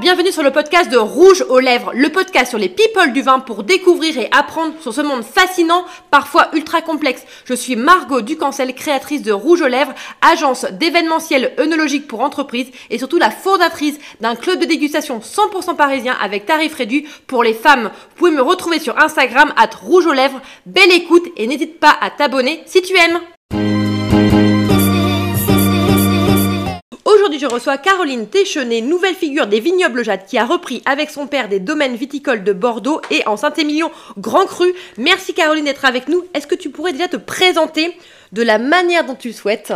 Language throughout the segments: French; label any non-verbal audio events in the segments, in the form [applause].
bienvenue sur le podcast de Rouge aux lèvres, le podcast sur les people du vin pour découvrir et apprendre sur ce monde fascinant, parfois ultra complexe. Je suis Margot Ducancel, créatrice de Rouge aux lèvres, agence d'événementiel œnologique pour entreprises et surtout la fondatrice d'un club de dégustation 100% parisien avec tarif réduit pour les femmes. Vous pouvez me retrouver sur Instagram at Rouge aux lèvres. Belle écoute et n'hésite pas à t'abonner si tu aimes. Aujourd'hui, je reçois Caroline Téchenet, nouvelle figure des vignobles Jade, qui a repris avec son père des domaines viticoles de Bordeaux et en Saint-Émilion Grand Cru. Merci Caroline d'être avec nous. Est-ce que tu pourrais déjà te présenter de la manière dont tu le souhaites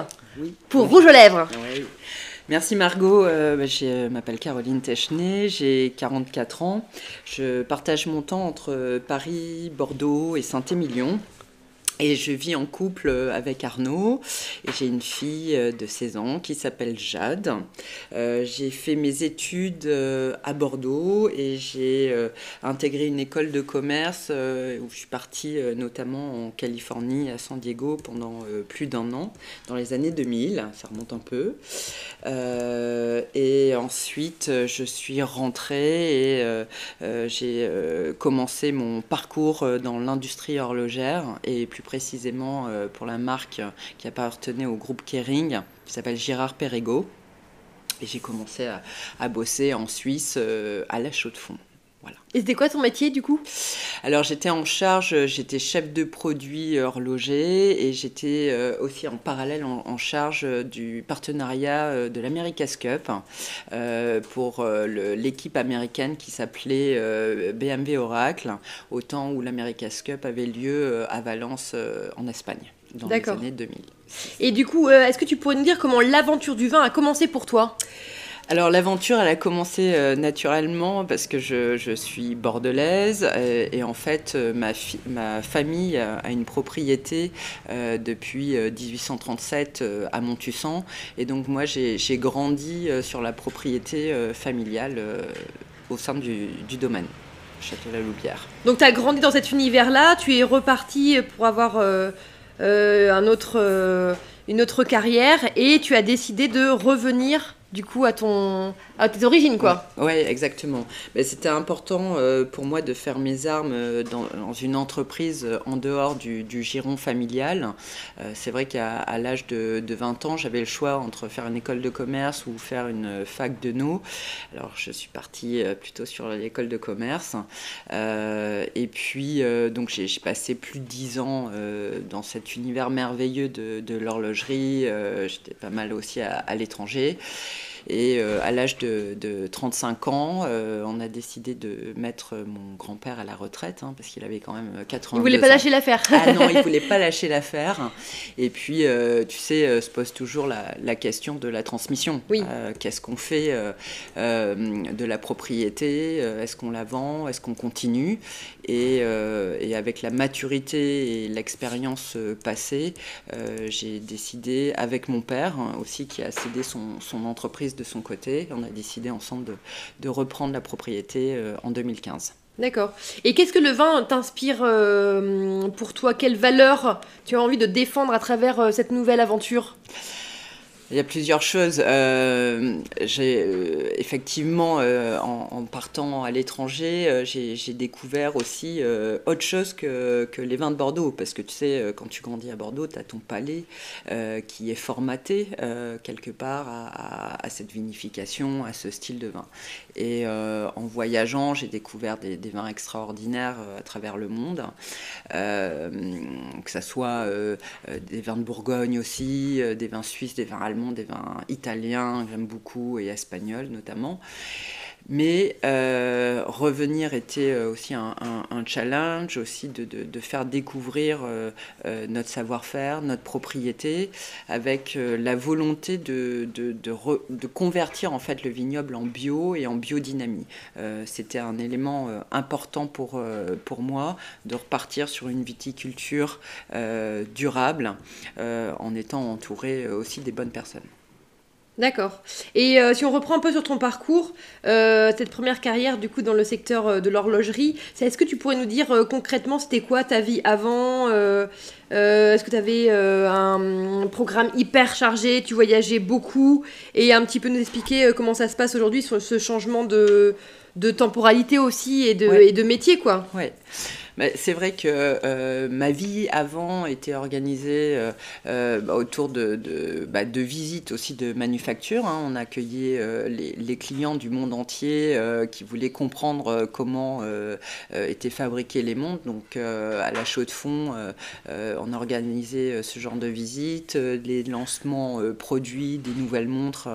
pour Rouge aux Lèvres? Oui. Merci Margot, euh, bah, je m'appelle Caroline Téchenet, j'ai 44 ans. Je partage mon temps entre Paris, Bordeaux et Saint-Émilion. Et je vis en couple euh, avec Arnaud j'ai une fille euh, de 16 ans qui s'appelle Jade. Euh, j'ai fait mes études à Bordeaux et j'ai intégré une école de commerce où je suis partie notamment en Californie, à San Diego pendant plus d'un an, dans les années 2000, ça remonte un peu. et ensuite, je suis rentrée et j'ai commencé mon parcours dans l'industrie horlogère et plus précisément euh, pour la marque qui appartenait au groupe Kering, qui s'appelle Girard Perregaux. Et j'ai commencé à, bosser en Suisse euh, à la Chaux-de-Fonds. Voilà. Et c'était quoi ton métier du coup? Alors j'étais en charge, j'étais chef de produit horloger et j'étais euh, aussi en parallèle en, charge du partenariat de l'America's Cup pour l'équipe américaine qui s'appelait BMW Oracle, au temps où l'America's Cup avait lieu à Valence en Espagne dans les années 2000. Et du coup, est-ce que tu pourrais nous dire comment l'aventure du vin a commencé pour toi? Alors l'aventure, elle a commencé euh, naturellement parce que je, suis bordelaise euh, et, en fait euh, ma, famille a, une propriété depuis 1837 à Montussan et donc moi j'ai grandi sur la propriété familiale au sein du, domaine. Château-la-Loubière. Donc tu as grandi dans cet univers-là, tu es reparti pour avoir une autre carrière et tu as décidé de revenir du coup à ton à tes origines quoi. Oui, exactement. C'était important euh, pour moi de faire mes armes euh, dans, une entreprise euh, en dehors du, giron familial. c'est vrai qu'à l'âge de, 20 ans, j'avais le choix entre faire une école de commerce ou faire une fac de no. Alors je suis partie plutôt sur l'école de commerce. et puis donc j'ai passé plus de 10 ans dans cet univers merveilleux de, l'horlogerie. J'étais pas mal aussi à l'étranger. Et euh, à l'âge de, 35 ans, euh, on a décidé de mettre mon grand-père à la retraite, hein, parce qu'il avait quand même 80 ans. Il voulait pas lâcher l'affaire. ah non, il [laughs] voulait pas lâcher l'affaire. Et puis, euh, tu sais, se pose toujours la, question de la transmission. Oui. Qu'est-ce qu'on fait de la propriété Est-ce qu'on la vend Est-ce qu'on continue? Et, avec la maturité et l'expérience passée, j'ai décidé, avec mon père hein, aussi, qui a cédé son, son entreprise de son côté. On a décidé ensemble de, reprendre la propriété euh, en 2015. D'accord. Et qu'est-ce que le vin t'inspire euh, pour toi? Quelle valeur tu as envie de défendre à travers euh, cette nouvelle aventure? Il y a plusieurs choses. Euh, euh, effectivement, euh, en, partant à l'étranger, j'ai découvert aussi autre chose que, les vins de Bordeaux. Parce que tu sais, quand tu grandis à Bordeaux, tu as ton palais qui est formaté quelque part à, à, cette vinification, à ce style de vin. Et en voyageant, j'ai découvert des, des, vins extraordinaires à travers le monde. que ce soit des vins de Bourgogne aussi, des vins suisses, des vins allemands des vins italiens, j'aime beaucoup, et espagnols notamment. Mais euh, revenir était euh, aussi un, challenge, aussi de, faire découvrir euh, notre savoir-faire, notre propriété, avec la volonté de, convertir en fait le vignoble en bio et en biodynamie. C'était un élément important pour moi de repartir sur une viticulture durable en étant entouré aussi des bonnes personnes. D'accord. Et si on reprend un peu sur ton parcours, cette première carrière du coup dans le secteur de l'horlogerie, est-ce que tu pourrais nous dire concrètement c'était quoi ta vie avant Est-ce que tu avais un programme hyper chargé, tu voyageais beaucoup et un petit peu nous expliquer comment ça se passe aujourd'hui sur ce changement de, de temporalité aussi et de, et de métier quoi? Ouais c'est vrai que euh, ma vie avant était organisée euh, euh, bah, autour bah, de, visites aussi de manufactures. Hein. On accueillait les, clients du monde entier qui voulaient comprendre comment étaient fabriqués les montres. Donc à la chaux de fond, on organisait ce genre de visites, les lancements produits des nouvelles montres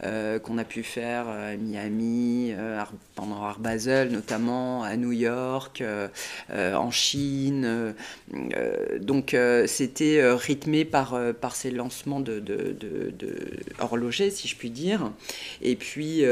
qu'on a pu faire à Miami, pendant Art Basel notamment, à New York. Euh, en Chine. Euh, euh, donc c'était rythmé par, par ces lancements de, de, horlogers, si je puis dire. Et puis,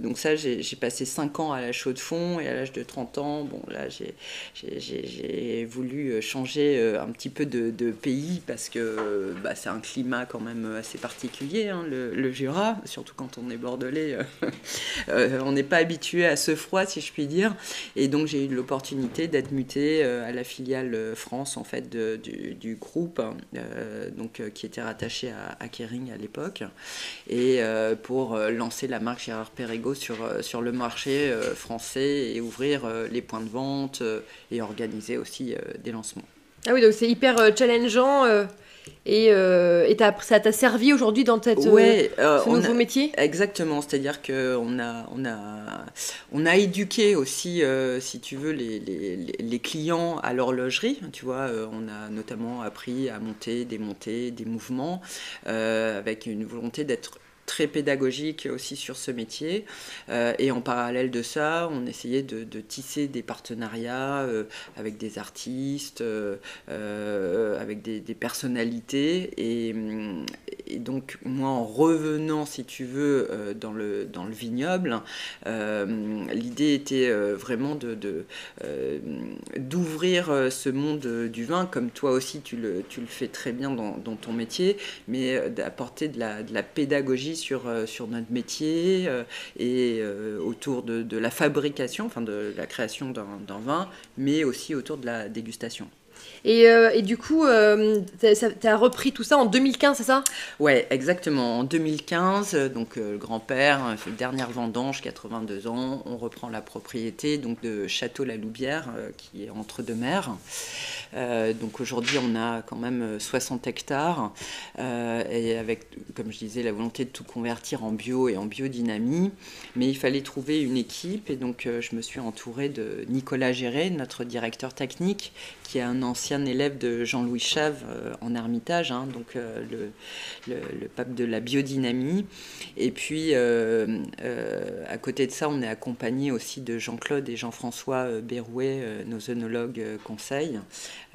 donc ça, j'ai passé 5 ans à la chaux de fond et à l'âge de 30 ans, bon, là, j'ai voulu changer un petit peu de, pays parce que bah, c'est un climat quand même assez particulier, hein, le, Jura, surtout quand on est bordelais. [laughs] on n'est pas habitué à ce froid, si je puis dire. Et donc, j'ai eu l'opportunité d'être euh, à la filiale euh, France en fait du, groupe, euh, donc qui était rattaché à, Kering à l'époque, et pour lancer la marque Gérard Perregaux sur sur le marché français et ouvrir les points de vente et organiser aussi des lancements. Ah oui, donc c'est hyper challengeant. Et, euh, ça t'a servi aujourd'hui dans cette, ouais, euh, ce nouveau métier? Exactement, c'est-à-dire qu'on a, on a, on a éduqué aussi, euh, si tu veux, les, les, les, clients à l'horlogerie. Tu vois, on a notamment appris à monter, démonter des mouvements avec une volonté d'être très pédagogique aussi sur ce métier. Euh, et en parallèle de ça, on essayait de, tisser des partenariats euh, avec des artistes, euh, avec des, personnalités. Et, donc, moi, en revenant, si tu veux, dans, le, vignoble, l'idée était vraiment de, d'ouvrir ce monde du vin, comme toi aussi tu le, fais très bien dans, ton métier, mais d'apporter de de la pédagogie sur, euh, sur notre métier euh, et euh, autour de, de, la fabrication, enfin de la création d'un vin, mais aussi autour de la dégustation. Et, et, du coup, tu as repris tout ça en 2015, c'est ça? Ouais, exactement. En 2015, donc le grand-père, dernière vendange, 82 ans, on reprend la propriété donc de Château La Loubière, qui est entre deux mers. Euh, donc aujourd'hui, on a quand même 60 euh, hectares euh, et avec, comme je disais, la volonté de tout convertir en bio et en biodynamie. Mais il fallait trouver une équipe et donc je me suis entourée de Nicolas Géré, notre directeur technique, qui est un ancien élève de Jean-Louis Chave en Ermitage, hein, donc le, le, pape de la biodynamie. Et puis, à côté de ça, on est accompagné aussi de Jean-Claude et Jean-François Berrouet, nos œnologues conseils.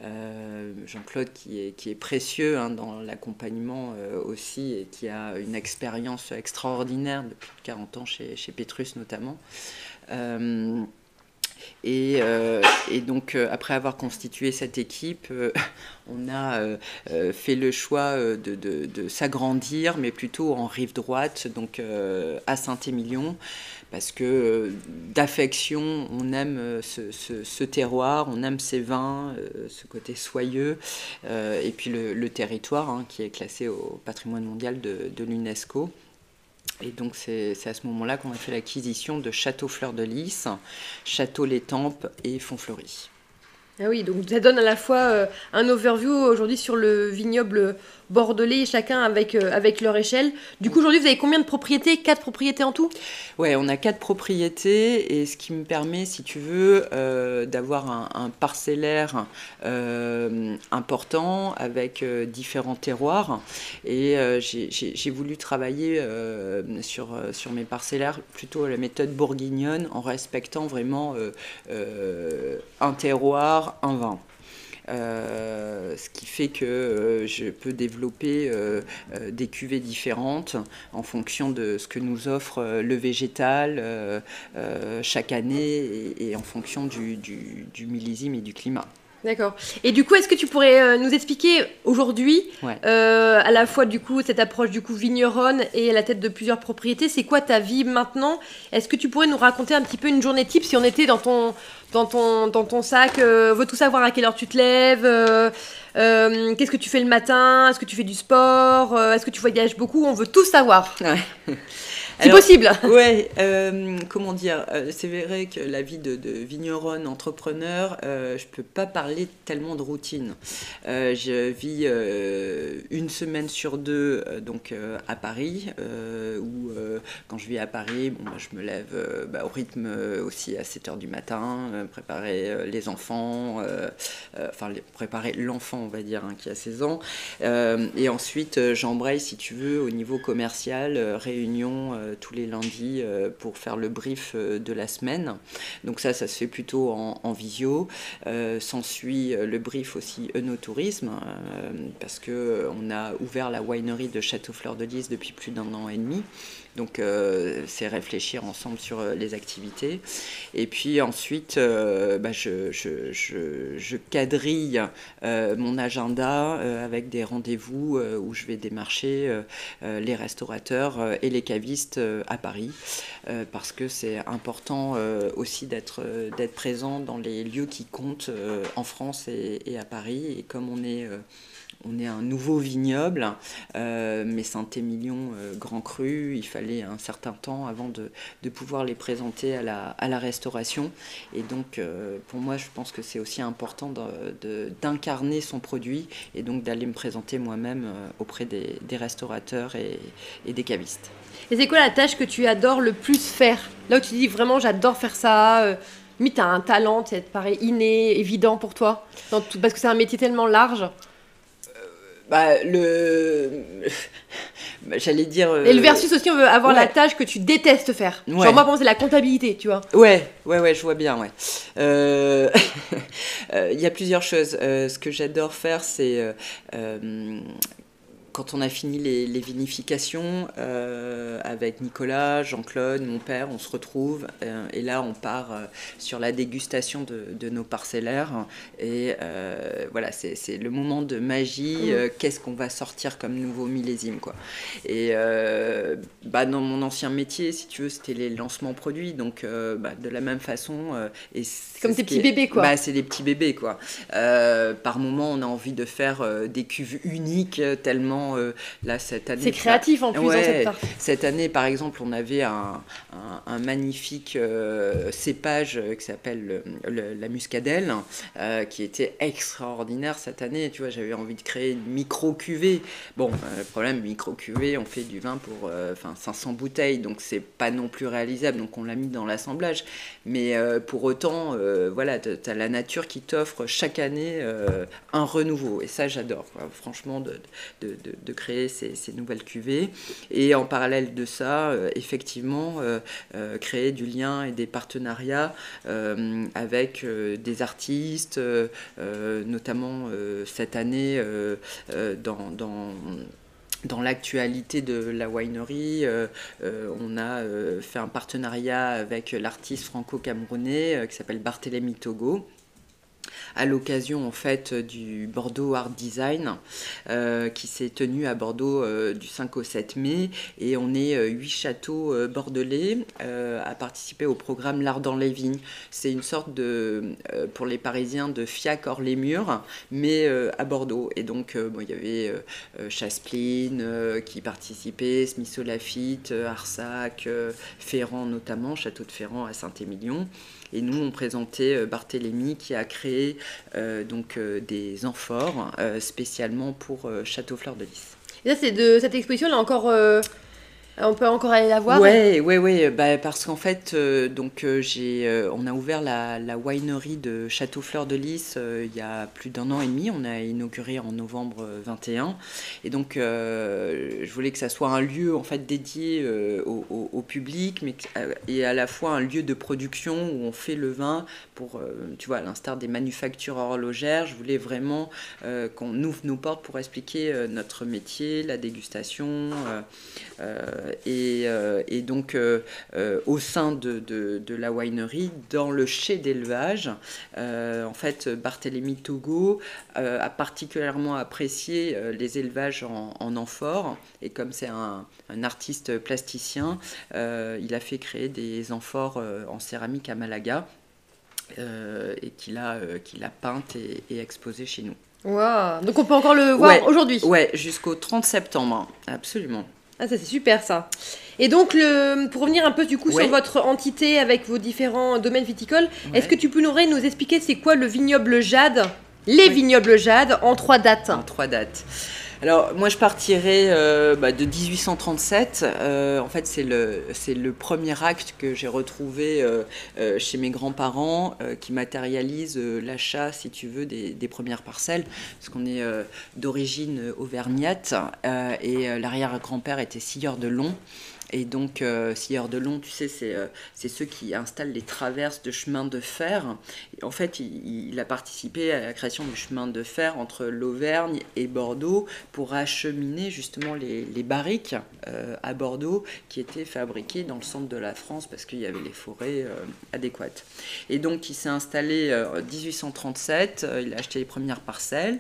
Euh, Jean-Claude qui est, précieux hein, dans l'accompagnement euh, aussi et qui a une expérience extraordinaire depuis 40 ans chez, chez Petrus notamment. Euh, et, donc, après avoir constitué cette équipe, [laughs] on a fait le choix de, s'agrandir, mais plutôt en rive droite, donc à Saint-Émilion parce que euh, d'affection, on aime euh, ce, terroir, on aime ces vins, euh, ce côté soyeux, et puis le, territoire hein, qui est classé au patrimoine mondial de l'UNESCO. Et donc c'est à ce moment-là qu'on a fait l'acquisition de Château Fleur de Lys, Château l'Étampes et Fontfleury. Ah oui, donc ça donne à la fois un overview aujourd'hui sur le vignoble bordelais, chacun avec, euh, avec leur échelle. Du coup, aujourd'hui, vous avez combien de propriétés? Quatre propriétés en tout? Ouais, on a quatre propriétés et ce qui me permet, si tu veux, euh, d'avoir un, parcellaire euh, important avec différents terroirs. Et j'ai voulu travailler sur, sur mes parcellaires plutôt à la méthode bourguignonne en respectant vraiment un terroir, un vin. Euh, ce qui fait que euh, je peux développer euh, des cuvées différentes en fonction de ce que nous offre le végétal chaque année et, en fonction du, du, millésime et du climat. D'accord. Et du coup, est-ce que tu pourrais euh, nous expliquer aujourd'hui, euh, à la fois du coup cette approche du coup vigneronne et à la tête de plusieurs propriétés, c'est quoi ta vie maintenant? Est-ce que tu pourrais nous raconter un petit peu une journée type si on était dans ton dans ton dans ton sac euh, Veut tout savoir à quelle heure tu te lèves Qu'est-ce que tu fais le matin? Est-ce que tu fais du sport? Est-ce que tu voyages beaucoup? On veut tout savoir. C'est possible. [laughs] Ouais, euh, comment dire euh, C'est vrai que la vie de, de vigneronne, entrepreneur, euh, je peux pas parler tellement de routine. Euh, je vis une semaine sur deux donc à Paris, où quand je vis à Paris, bon, bah, je me lève bah, au rythme aussi à 7 h du matin, préparer les enfants, enfin préparer l'enfant, on va dire, hein, qui a 16 ans, et ensuite j'embraye, si tu veux, au niveau commercial, réunion tous les lundis euh, pour faire le brief euh, de la semaine. Donc ça, ça se fait plutôt en, visio. S'ensuit le brief aussi Eunotourisme, parce qu'on a ouvert la winery de Château-Fleur de Lys depuis plus d'un an et demi. Donc euh, c'est réfléchir ensemble sur euh, les activités. Et puis ensuite, euh, bah, je, je, quadrille mon agenda avec des rendez-vous où je vais démarcher les restaurateurs et les cavistes à Paris. parce que c'est important aussi d'être présent dans les lieux qui comptent en France et, et, à Paris. Et comme on est on est un nouveau vignoble, euh, mais Saint-Émilion euh, Grand Cru, il fallait un certain temps avant de, pouvoir les présenter à la, restauration. Et donc, euh, pour moi, je pense que c'est aussi important d'incarner son produit et donc d'aller me présenter moi-même auprès des, restaurateurs et, des cavistes. Et c'est quoi la tâche que tu adores le plus faire? Là où tu dis vraiment j'adore faire ça, mais tu as un talent, ça te paraît inné, évident pour toi, parce que c'est un métier tellement large bah, le. [laughs] J'allais dire. Et le versus aussi, on veut avoir la tâche que tu détestes faire. Genre, moi, pour c'est la comptabilité, tu vois. Ouais, ouais, ouais, je vois bien, ouais. Euh, [laughs] euh, il y a plusieurs choses. Euh, ce que j'adore faire, c'est quand on a fini les, vinifications euh, avec Nicolas, Jean-Claude, mon père, on se retrouve euh, et là on part euh, sur la dégustation de, nos parcellaires et voilà c'est le moment de magie. Mmh. Qu'est-ce qu'on va sortir comme nouveau millésime quoi Et bah, dans mon ancien métier, si tu veux, c'était les lancements produits donc bah, de la même façon. et comme tes petits bébés quoi. Bah, c'est des petits bébés quoi. par moment on a envie de faire des cuves uniques tellement euh, là cette année. C'est créatif en plus cette Cette année, par exemple, on avait un, un, magnifique euh, cépage qui s'appelle la muscadelle, euh, qui était extraordinaire cette année. Tu vois, j'avais envie de créer une micro cuvée. Bon, le problème micro cuvée, on fait du vin pour enfin 500 bouteilles, donc c'est pas non plus réalisable. Donc on l'a mis dans l'assemblage. Mais pour autant, voilà, tu as la nature qui t'offre chaque année un renouveau. Et ça, j'adore. Franchement, de, de, de créer ces, nouvelles cuvées. Et en parallèle de ça, euh, effectivement, euh, euh, créer du lien et des partenariats avec des artistes, notamment cette année dans, dans dans l'actualité de la winery, on a fait un partenariat avec l'artiste franco-camerounais qui s'appelle Barthélemy Togo à l'occasion en fait du Bordeaux Art Design euh, qui s'est tenu à Bordeaux euh, du 5 au 7 mai et on est euh, huit châteaux bordelais à participer au programme L'Art dans les vignes. C'est une sorte de, pour les Parisiens, de FIAC hors les murs, mais à Bordeaux. Et donc il y avait Chaspline qui participait, Smith Lafitte, Arsac, Ferrand notamment, Château de Ferrand à Saint-Émilion. Et nous, on présentait euh, Barthélemy qui a créé euh, donc, euh, des amphores spécialement pour Château Fleur de Lys. Et ça, c'est de cette exposition, là encore on peut encore aller la voir Oui, bah, parce qu'en fait, euh, euh, euh, on a ouvert la, la winery de Château Fleur de Lys il y a plus d'un an et demi. On a inauguré en novembre 21, et donc je voulais que ça soit un lieu en fait dédié au, public, mais et à la fois un lieu de production où on fait le vin pour, tu vois, à l'instar des manufactures horlogères. Je voulais vraiment qu'on ouvre nos portes pour expliquer notre métier, la dégustation et, donc, au sein de, de, la winery, dans le chai d'élevage, en fait, Barthélemy Togo a particulièrement apprécié les élevages en, en amphore. Et comme c'est un, un, artiste plasticien, il a fait créer des amphores en céramique à Malaga. et qu'il a, qu'il a peinte et, et exposé chez nous. Donc on peut encore le voir aujourd'hui? Ouais, jusqu'au 30 septembre, absolument. Ah, ça c'est super ça. Et donc, le, pour revenir un peu du coup sur votre entité avec vos différents domaines viticoles, est-ce que tu pourrais nous expliquer c'est quoi le vignoble Jade Les vignobles Jade en trois dates? En trois dates. Alors moi je partirais euh, bah, de 1837. Euh, en fait c'est le, le premier acte que j'ai retrouvé euh, chez mes grands-parents qui matérialise l'achat, si tu veux, des, des premières parcelles. Parce qu'on est d'origine auvergnate et l'arrière-grand-père était scieur de Long. Et donc, euh, scieur de long, tu sais, euh, c'est ceux qui installent les traverses de chemin de fer. en fait, il, a participé à la création du chemin de fer entre l'Auvergne et Bordeaux pour acheminer justement les, barriques euh, à Bordeaux qui étaient fabriquées dans le centre de la France parce qu'il y avait les forêts adéquates. Et donc, il s'est installé en 1837, il a acheté les premières parcelles.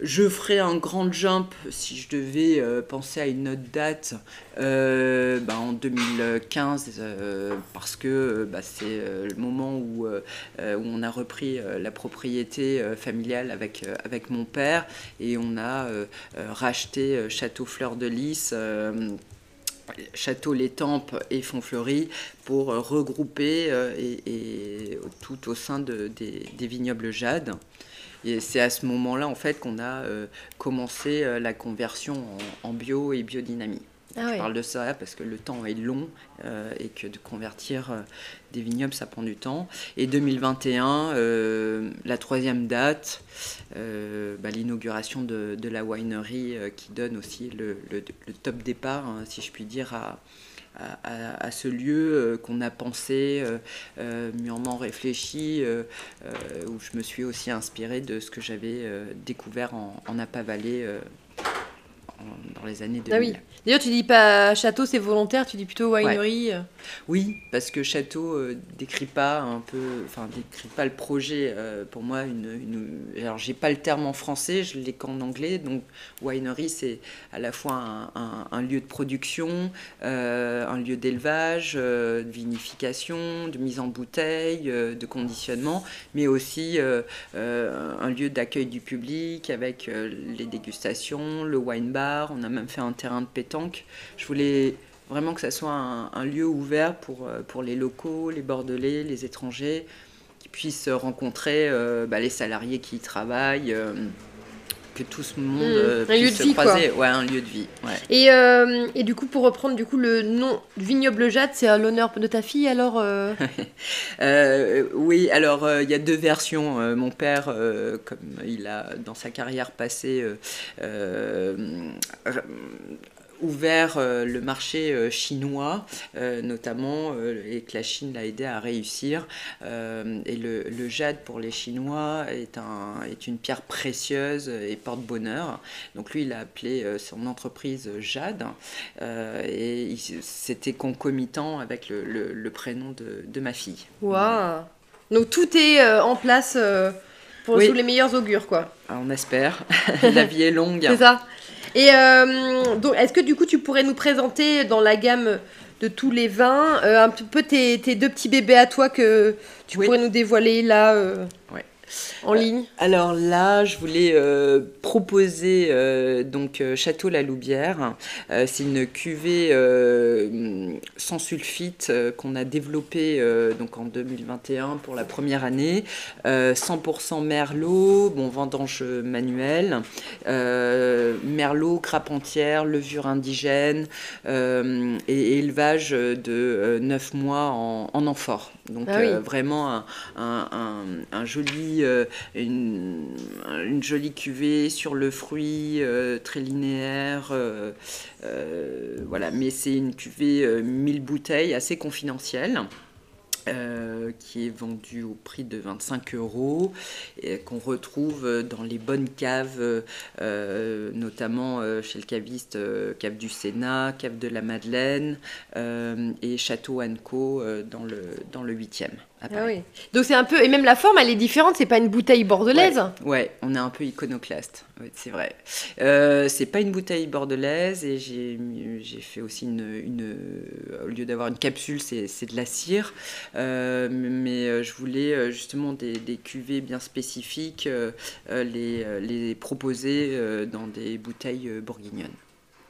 Je ferai un grand jump si je devais euh, penser à une autre date euh, bah, en 2015 euh, parce que bah, c'est le moment où, où, on a repris la propriété familiale avec, avec mon père et on a racheté Château Fleur de Lys. Château L'Étampes et Fontfleury pour regrouper et, tout au sein de, des, des vignobles Jade. Et c'est à ce moment-là, en fait, qu'on a euh, commencé euh, la conversion en, bio et biodynamie. Ah je parle de ça parce que le temps est long euh, et que de convertir des vignobles, ça prend du temps. Et 2021, la troisième date, bah, l'inauguration de, de, la winery qui donne aussi le, le, top départ, hein, si je puis dire, à, à, ce lieu euh, qu'on a pensé, euh, euh, mûrement réfléchi, où je me suis aussi inspirée de ce que j'avais découvert en, en Valley dans les années 2000. Ah oui. D'ailleurs, tu dis pas château, c'est volontaire, tu dis plutôt winery. Euh. Oui, parce que château euh, décrit pas un peu, enfin décrit pas le projet. Euh, pour moi, une, une alors j'ai pas le terme en français, je l'ai qu'en anglais. Donc winery, c'est à la fois un, lieu de production, un lieu d'élevage, de vinification, de mise en bouteille, de conditionnement, mais aussi un lieu d'accueil du public avec les dégustations, le wine bar on a même fait un terrain de pétanque. Je voulais vraiment que ça soit un, lieu ouvert pour, euh, pour les locaux, les Bordelais, les étrangers, qui puissent rencontrer euh, bah, les salariés qui y travaillent. Euh, que tout ce monde mmh. euh, puisse se croiser. Ouais, un lieu de vie. Et, euh, et, du coup, pour reprendre du coup le nom Vignoble Jade, c'est à l'honneur de ta fille alors euh [laughs] Oui, alors il y a deux versions. mon père, comme il a dans sa carrière passée ouvert euh, le marché euh, chinois, euh, notamment, et que la Chine l'a aidé à réussir. et le, jade pour les Chinois est, un, est une pierre précieuse et porte-bonheur. Donc lui, il a appelé son entreprise Jade, et c'était concomitant avec le, prénom de, ma fille. Waouh Donc tout est en place pour tous les meilleurs augures, quoi. Ah, on espère. [laughs] la vie est longue. C'est ça. Et euh, donc, est-ce que du coup, tu pourrais nous présenter dans la gamme de tous les vins euh, un peu tes, deux petits bébés à toi que tu pourrais nous dévoiler là euh, en ligne Alors là, je voulais proposer donc Château La Loubière. c'est une cuvée sans sulfite qu'on a développée donc en 2021 pour la première année. 100% merlot, bon vendange manuel, merlot, crapentière, levure indigène et élevage de 9 mois en, amphore. Donc ah vraiment un, joli, une, une, jolie cuvée sur le fruit, très linéaire. voilà, mais c'est une cuvée 1000 bouteilles assez confidentielle. Euh, qui est vendu au prix de 25 euros et qu'on retrouve dans les bonnes caves, notamment chez le caviste Cave du Sénat, Cave de la Madeleine et Château Anco dans le, dans le 8e. Ah oui. Donc c'est un peu et même la forme elle est différente, c'est pas une bouteille bordelaise. Ouais, on est un peu iconoclaste, c'est vrai. Euh, c'est pas une bouteille bordelaise et j'ai fait aussi une, une, au lieu d'avoir une capsule c'est de la cire, euh, mais euh, je voulais justement des, des cuvées bien spécifiques, les, les proposer dans des bouteilles bourguignonnes.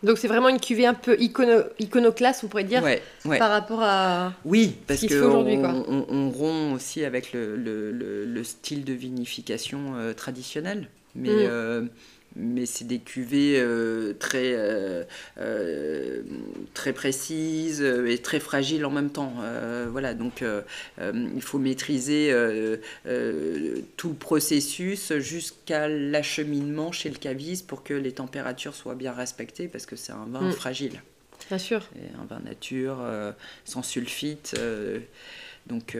Donc c'est vraiment une cuvée un peu iconoclaste, on pourrait dire, par rapport à oui, parce ce qu'on on, on, rompt aussi avec le, le, le, style de vinification euh, traditionnel. Mais mm. euh, mais c'est des cuvées euh, très, euh, euh, très précises et très fragiles en même temps. voilà, donc il faut maîtriser tout le processus jusqu'à l'acheminement chez le caviste pour que les températures soient bien respectées parce que c'est un vin mm. fragile. Bien sûr. un vin nature, sans sulfite. donc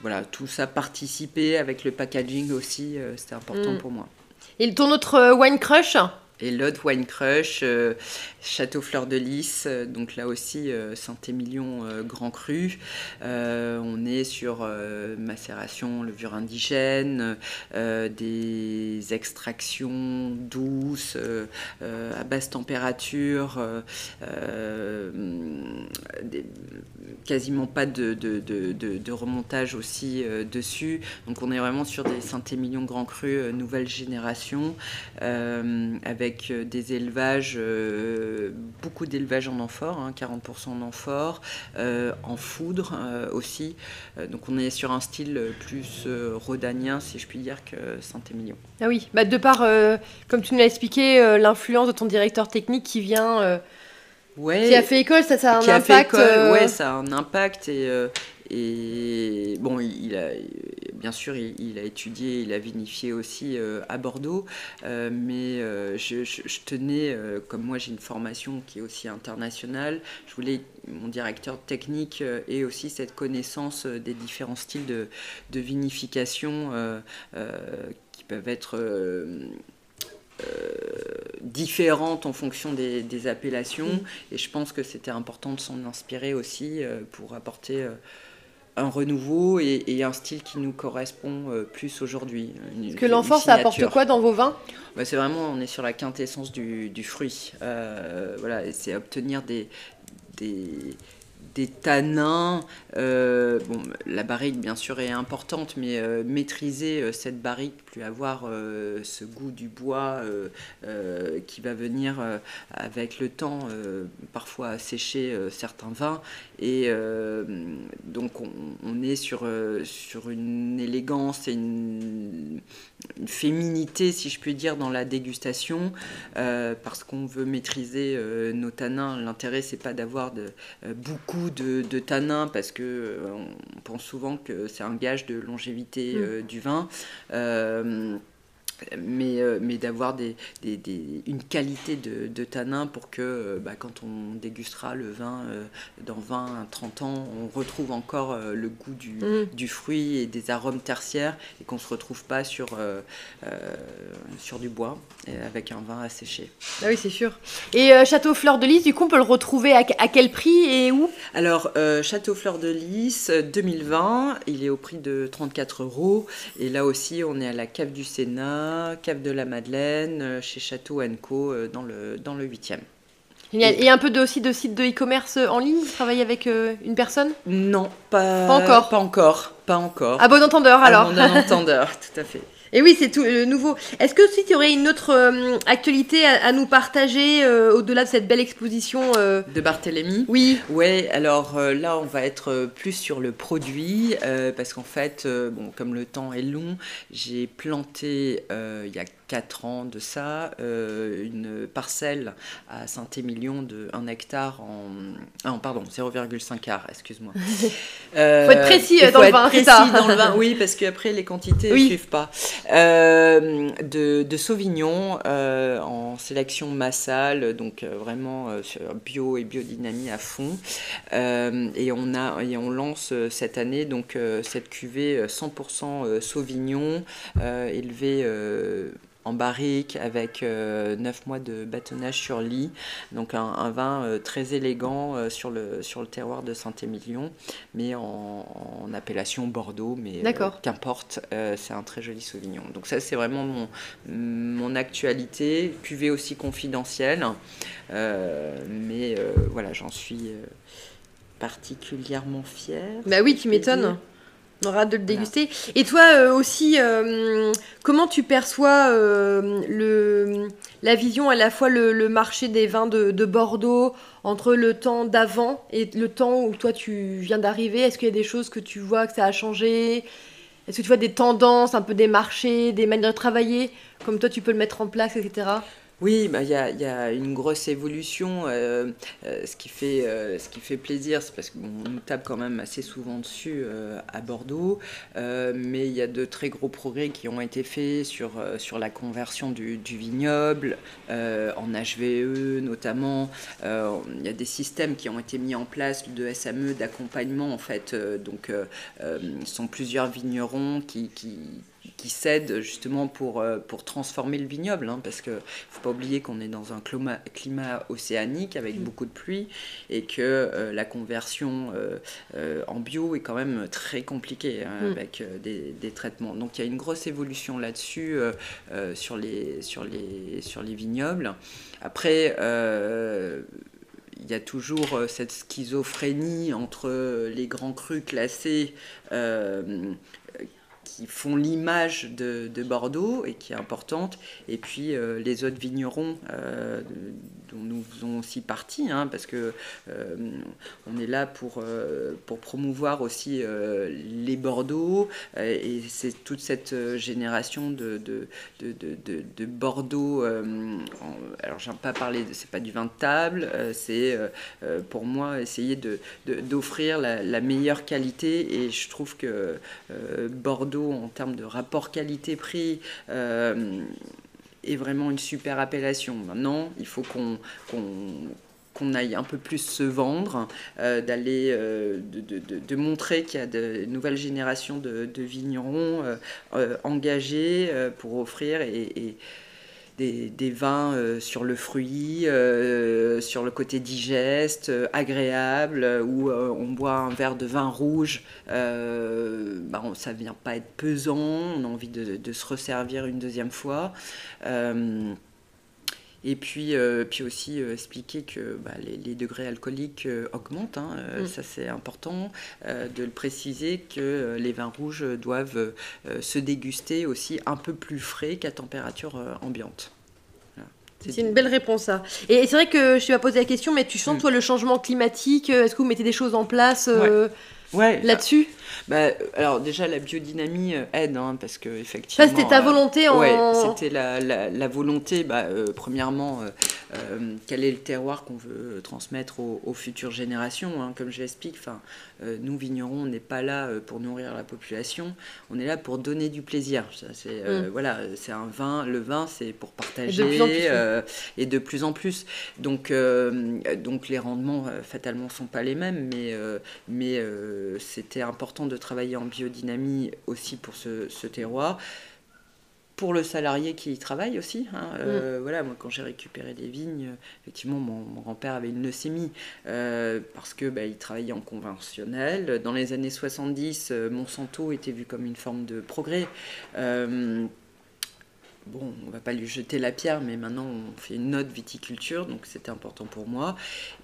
voilà, tout ça participer avec le packaging aussi, c'était important mm. pour moi. Et ton autre euh, wine crush? Et l'autre Wine Crush, euh, Château Fleur de Lys, euh, donc là aussi Saint-Émilion Grand Cru. on est sur macération, levure indigène, des extractions douces, à basse température, quasiment pas de, remontage aussi dessus. Donc on est vraiment sur des Saint-Émilion Grand Cru nouvelle génération, avec euh, des élevages, euh, beaucoup d'élevages en amphore, 40% hein, en amphore, euh, en foudre aussi. donc on est sur un style plus rhodanien, si je puis dire, que Saint-Émilion. Ah oui, bah de par, comme tu nous l'as expliqué, l'influence de ton directeur technique qui vient... Ouais, qui a fait école, ça, ça a un impact. Ouais, ça a un impact et, et bon, il a, bien sûr, il, a étudié, il a vinifié aussi euh, à Bordeaux, euh, mais euh, je, tenais, comme moi j'ai une formation qui est aussi internationale, je voulais mon directeur technique ait aussi cette connaissance des différents styles de, vinification qui peuvent être différentes en fonction des, appellations. Mmh. Et je pense que c'était important de s'en inspirer aussi pour apporter un renouveau et, un style qui nous correspond euh, plus aujourd'hui. Que l'enfant, ça apporte quoi dans vos vins? Bah, C'est vraiment, on est sur la quintessence du, fruit. Euh, voilà, c'est obtenir des, des des tanins. Euh, la barrique, bien sûr, est importante, mais euh, maîtriser euh, cette barrique, plus avoir ce goût du bois qui va venir avec le temps, parfois sécher certains vins. Et donc, on, est sur, sur une élégance et une, une, féminité, si je puis dire, dans la dégustation, parce qu'on veut maîtriser nos tanins. L'intérêt, c'est pas d'avoir de, beaucoup de, de tanins parce que euh, on pense souvent que c'est un gage de longévité mm. euh, du vin. Euh, mais, mais d'avoir des, des, des, une qualité de, de, tanin pour que euh, bah, quand on dégustera le vin euh, dans 20, 30 ans, on retrouve encore le goût du, mm. du, fruit et des arômes tertiaires et qu'on ne se retrouve pas sur, sur du bois avec un vin asséché. Ah oui, c'est sûr. Et Château Fleur de Lys, du coup, on peut le retrouver à, à quel prix et où? Alors, Château Fleur de Lys, 2020, il est au prix de 34 euros. Et là aussi, on est à la cave du Sénat. Cave de la Madeleine, euh, chez Château Co euh, dans le, dans le 8e. Et, un peu de, aussi de sites de e-commerce en ligne Vous travaillez avec euh, une personne? Non, pas, pas encore. Pas encore. Pas encore. À bon entendeur alors. À bon entendeur, [laughs] tout à fait. Et oui, c'est tout le nouveau. Est-ce que si tu aurais une autre euh, actualité à, nous partager euh, au-delà de cette belle exposition euh? De Barthélemy Oui. Ouais, alors là, on va être plus sur le produit parce qu'en fait, bon, comme le temps est long, j'ai planté il y a 4 ans de ça, une parcelle à Saint-Émilion de 1 hectare en. Ah, pardon, 0,5 art, excuse-moi. Il [laughs] faut être précis dans le vin, précis dans le vin, oui, parce qu'après les quantités ne suivent pas. de, de Sauvignon en sélection massale, donc vraiment bio et biodynamie à fond. et, on a, et on lance cette année donc cette cuvée 100% Sauvignon élevée en barrique avec 9 euh, mois de bâtonnage sur lit. Donc un, vin euh, très élégant euh, sur, le, sur le terroir de Saint-Émilion, mais en, appellation Bordeaux. Mais qu'importe, c'est un très joli Sauvignon. Donc ça c'est vraiment mon, mon actualité. Cuvée aussi confidentielle. mais voilà, j'en suis particulièrement fière. Bah oui, tu m'étonnes. On aura de le déguster. Et toi euh, aussi, euh, comment tu perçois euh, le, la vision à la fois le, marché des vins de, Bordeaux entre le temps d'avant et le temps où toi tu viens d'arriver? Est-ce qu'il y a des choses que tu vois que ça a changé? Est-ce que tu vois des tendances, un peu des marchés, des manières de travailler, comme toi tu peux le mettre en place, etc. Oui, bah, il y, a, une grosse évolution. Euh, euh, ce, qui fait, euh, ce qui fait plaisir, c'est parce qu'on nous tape quand même assez souvent dessus à Bordeaux. mais il y a de très gros progrès qui ont été faits sur, la conversion du, vignoble, en HVE notamment. Il y a des systèmes qui ont été mis en place de SME d'accompagnement en fait. donc, ce sont plusieurs vignerons qui qui cèdent justement pour, euh, pour transformer le vignoble, hein, parce qu'il ne faut pas oublier qu'on est dans un climat, climat océanique avec mm. beaucoup de pluie et que euh, la conversion euh, en bio est quand même très compliquée hein, mm. avec des, des, traitements. Donc il y a une grosse évolution là-dessus sur, les, sur, les, sur les vignobles. Après, il y a toujours cette schizophrénie entre les grands crus classés qui font l'image de, Bordeaux et qui est importante, et puis euh, les autres vignerons euh, dont nous faisons aussi partie, hein, parce que euh, on est là pour, pour promouvoir aussi les Bordeaux, et c'est toute cette génération de, de, de, de Bordeaux. alors, j'aime pas parler, c'est pas du vin de table, c'est pour moi essayer d'offrir la, la, meilleure qualité, et je trouve que Bordeaux en termes de rapport qualité-prix euh, vraiment une super appellation. Maintenant, il faut qu'on qu'on aille un peu plus se vendre, euh, d'aller euh, de, montrer qu'il y a de nouvelles générations de, vignerons engagés pour offrir et des, vins euh, sur le fruit, euh, sur le côté digeste, euh, agréable, où on boit un verre de vin rouge, bah, ça ne vient pas être pesant, on a envie de, se resservir une deuxième fois. Et puis, puis aussi expliquer que bah, les, degrés alcooliques augmentent. Hein, mm. Ça, c'est important de le préciser que les vins rouges doivent se déguster aussi un peu plus frais qu'à température ambiante. C'est une belle réponse, ça. Et c'est vrai que je t'ai pas posé la question, mais tu sens, mm. toi, le changement climatique Est-ce que vous mettez des choses en place ouais. Là-dessus bah, alors déjà la biodynamie euh, aide hein, parce que effectivement. Ça c'était ta volonté en. Ouais, c'était la, la, volonté. Bah, euh, premièrement, euh, quel est le terroir qu'on veut transmettre aux, futures générations hein, Comme je l'explique, enfin, nous vignerons, on n'est pas là pour nourrir la population. On est là pour donner du plaisir. c'est mm. voilà, c'est un vin. Le vin, c'est pour partager et de plus en plus. Donc donc les rendements fatalement sont pas les mêmes, mais mais c'était important de travailler en biodynamie aussi pour ce, terroir pour le salarié qui y travaille aussi. Hein. Euh, mm. Voilà, moi quand j'ai récupéré des vignes, effectivement mon, grand-père avait une leucémie euh, parce que bah, il travaillait en conventionnel. Dans les années 70, euh, Monsanto était vu comme une forme de progrès bon, on va pas lui jeter la pierre, mais maintenant on fait une autre viticulture, donc c'était important pour moi.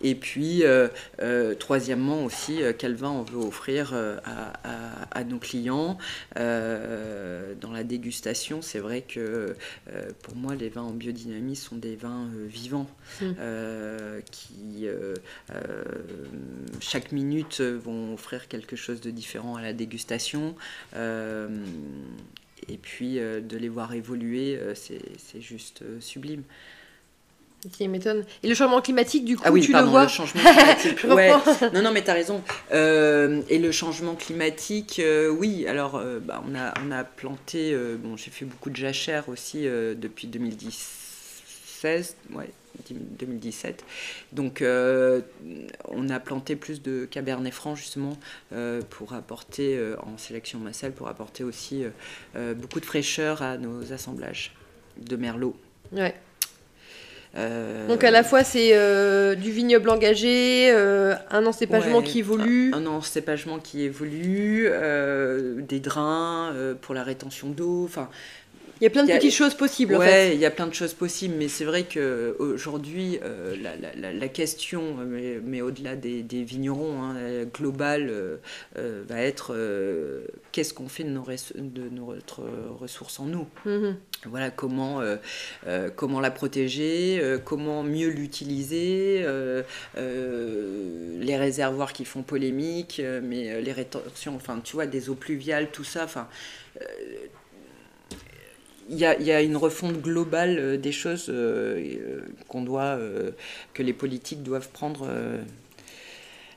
Et puis, euh, euh, troisièmement aussi, euh, quel vin on veut offrir à, nos clients dans la dégustation. C'est vrai que pour moi, les vins en biodynamie sont des vins vivants mmh. qui, chaque minute, vont offrir quelque chose de différent à la dégustation et puis de les voir évoluer, c'est juste sublime. Qui m'étonne. Et le changement climatique, du coup, ah oui, tu pardon, le vois le changement climatique. [laughs] ouais. Non, non, mais tu as raison. Euh, et le changement climatique, euh, oui. Alors, euh, bah, on, a, on a planté. bon, j'ai fait beaucoup de jachères aussi depuis 2016, ouais, 2017. Donc, on a planté plus de cabernet franc, justement, pour apporter, en sélection massale, pour apporter aussi beaucoup de fraîcheur à nos assemblages de merlot. Ouais. Euh, Donc à la fois c'est euh, du vignoble engagé, euh, un encépagement qui évolue. Un, encépagement qui évolue, des drains pour la rétention d'eau. Enfin, il y a plein de petites choses possibles. Ouais, en fait. il y a plein de choses possibles, mais c'est vrai que aujourd'hui, la, la, la, question, mais, mais au-delà des, des, vignerons, hein, globale, va être qu'est-ce qu'on fait de, nos de notre ressource en nous? Mm-hmm. Voilà comment, euh, euh, comment la protéger, euh, comment mieux l'utiliser, les réservoirs qui font polémique, mais les rétentions, enfin tu vois, des eaux pluviales, tout ça, enfin il y, a, une refonte globale des choses qu'on doit, que les politiques doivent prendre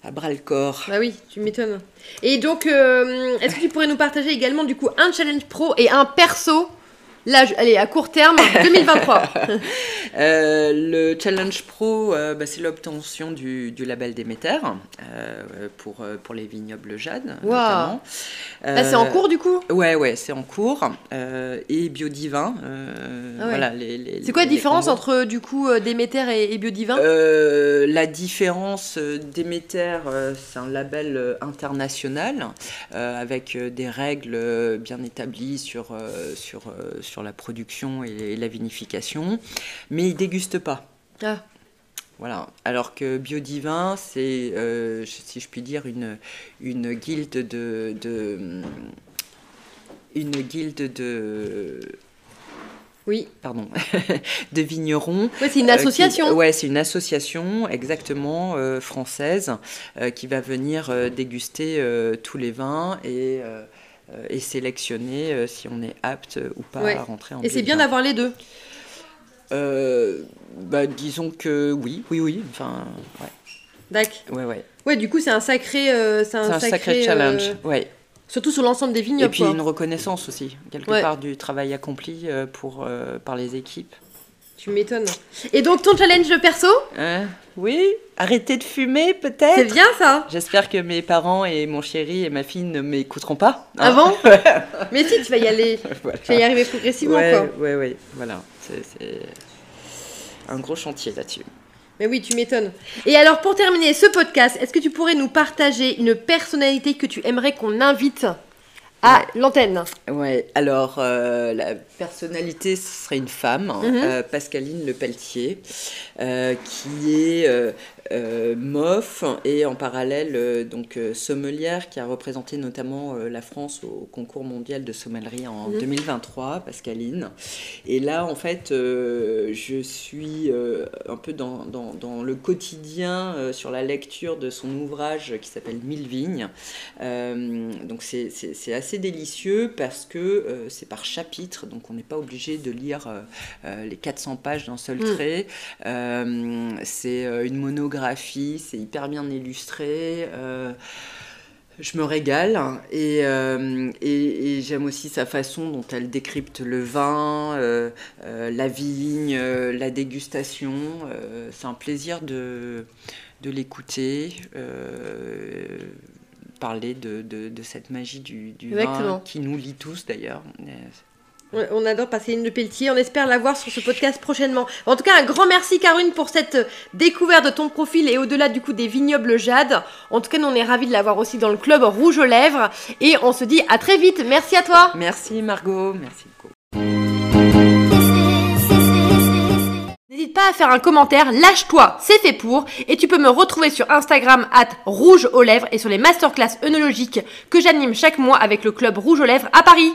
à bras le corps. Bah oui, tu m'étonnes. Et donc, est-ce que tu pourrais nous partager également du coup un challenge pro et un perso Là, allez, à court terme, [laughs] 2023. euh, le Challenge Pro, euh, bah, c'est l'obtention du, du, label Déméter euh, pour, pour les vignobles Jade, wow. notamment. Bah, c'est en cours du coup Ouais, ouais, c'est en cours. et Biodivin. Ah voilà, les, c'est quoi la différence entre du coup Déméter et, et Biodivin? La différence, Déméter, c'est un label international avec des règles bien établies sur, sur, sur sur la production et la vinification, mais ils dégustent pas. Ah. Voilà. Alors que Biodivin, c'est, euh, si je puis dire, une, une guilde de, de une guilde de oui. Pardon. [laughs] de vignerons. Ouais, c'est une association. Oui, ouais, c'est une association exactement euh, française euh, qui va venir déguster tous les vins et euh, et sélectionner euh, si on est apte ou pas à rentrer en Et c'est bien d'avoir les deux euh, bah, Disons que oui, oui, oui. Enfin, ouais. D'accord. Ouais, ouais. Ouais, du coup, c'est un sacré, c'est un, sacré, challenge. Ouais. Surtout sur l'ensemble des vignobles. Et puis une reconnaissance aussi, quelque part, du travail accompli pour, par les équipes. Tu m'étonnes. Et donc ton challenge perso hein Oui, arrêter de fumer peut-être. C'est bien ça. J'espère que mes parents et mon chéri et ma fille ne m'écouteront pas. Hein. Ah bon [laughs] Mais si, tu vas y aller. [laughs] Tu vas y arriver progressivement. Quoi. ouais, ouais. Voilà. C'est un gros chantier là-dessus. Mais oui, tu m'étonnes. Et alors, pour terminer ce podcast, est-ce que tu pourrais nous partager une personnalité que tu aimerais qu'on invite? À l'antenne. Ouais, alors euh, la personnalité, ce serait une femme, mhm. euh, Pascaline Le Pelletier, euh, qui est euh, MOF et en parallèle donc sommelière qui a représenté notamment la France au concours mondial de sommellerie en 2023, mhm. Pascaline. Et là, en fait, je suis un peu dans, dans, dans le quotidien sur la lecture de son ouvrage qui s'appelle Mille vignes. donc c'est assez délicieux parce que c'est par chapitre, donc on n'est pas obligé de lire les 400 pages d'un seul mm. trait. c'est une monographie c'est hyper bien illustré. Euh, je me régale euh, et, et, j'aime aussi sa façon dont elle décrypte le vin, euh, la vigne, la dégustation. c'est un plaisir de, de l'écouter, parler de, de, cette magie du, du vin qui nous lie tous d'ailleurs. On adore passer une de Pelletier. On espère la voir sur ce podcast prochainement. En tout cas, un grand merci, Caroline, pour cette découverte de ton profil et au-delà du coup des vignobles Jade. En tout cas, nous, on est ravis de l'avoir aussi dans le club Rouge aux Lèvres. Et on se dit à très vite. Merci à toi. Merci, Margot. Merci beaucoup. N'hésite pas à faire un commentaire, lâche-toi, c'est fait pour. Et tu peux me retrouver sur Instagram at rouge aux lèvres et sur les masterclass œnologiques que j'anime chaque mois avec le club Rouge aux lèvres à Paris.